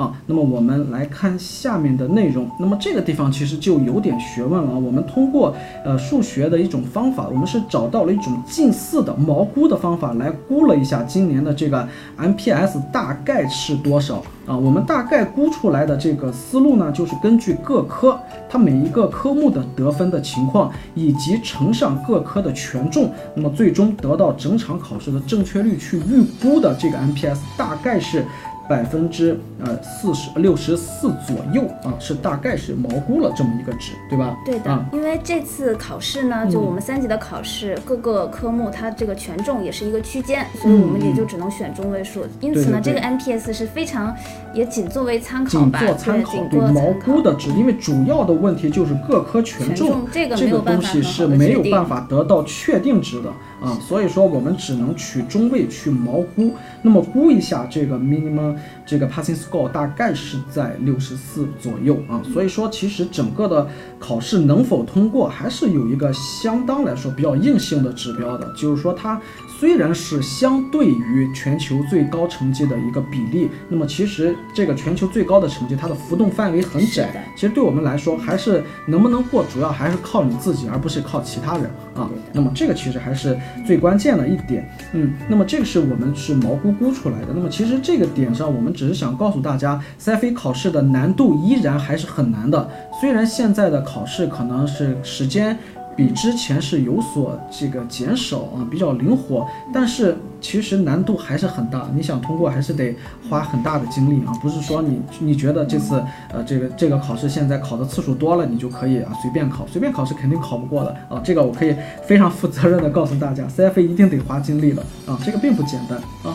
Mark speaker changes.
Speaker 1: 啊。那么我们来看下面的内容。那么这个地方其实就有点学问了。我们通过呃数学的一种方法，我们是找到了一种近似的毛估的方法来估了一下今年的这个 MPS 大概是多少啊？我们大概估出来的这个思路呢，就是根据各科它每一个科目的得分的情况，以及乘上各科的权重，那么最终得到整场考试的正确率去预估的这个 MPS 大概是。百分之呃四十六十四左右啊，是大概是毛估了这么一个值，对吧？
Speaker 2: 对的，
Speaker 1: 啊
Speaker 2: 因为这次考试呢，就我们三级的考试，各个科目它这个权重也是一个区间，所以我们也就只能选中位数。因此呢，
Speaker 1: 嗯对对对
Speaker 2: 这个 MPS 是非常也仅作为参考
Speaker 1: 仅
Speaker 2: 吧，
Speaker 1: 做参考，
Speaker 2: 对，
Speaker 1: 毛。估的值，因为主要的问题就是各科权
Speaker 2: 权重这个
Speaker 1: 这
Speaker 2: 没有办
Speaker 1: 东西
Speaker 2: 法
Speaker 1: 是没有办法得到确定值的啊，所以说我们只能取中位去毛估。那么估一下这个 minimum 这个 passing score 大概是在六十四左右啊，所以说其实整个的考试能否通过还是有一个相当来说比较硬性的指标的，就是说它虽然是相对于全球最高成绩的一个比例，那么其实这个全球最高的成绩它的浮动范围很窄，其实对我们来说还是能不能过，主要还是靠你自己，而不是靠其他人啊。那么这个其实还是最关键的一点，嗯，那么这个是我们是毛估估出来的。那么其实这个点上，我们只是想告诉大家，CFA 考试的难度依然还是很难的。虽然现在的考试可能是时间比之前是有所这个减少啊，比较灵活，但是其实难度还是很大。你想通过，还是得花很大的精力啊，不是说你你觉得这次呃这个这个考试现在考的次数多了，你就可以啊随便考，随便考是肯定考不过的啊。这个我可以非常负责任的告诉大家，CFA 一定得花精力的啊，这个并不简单啊。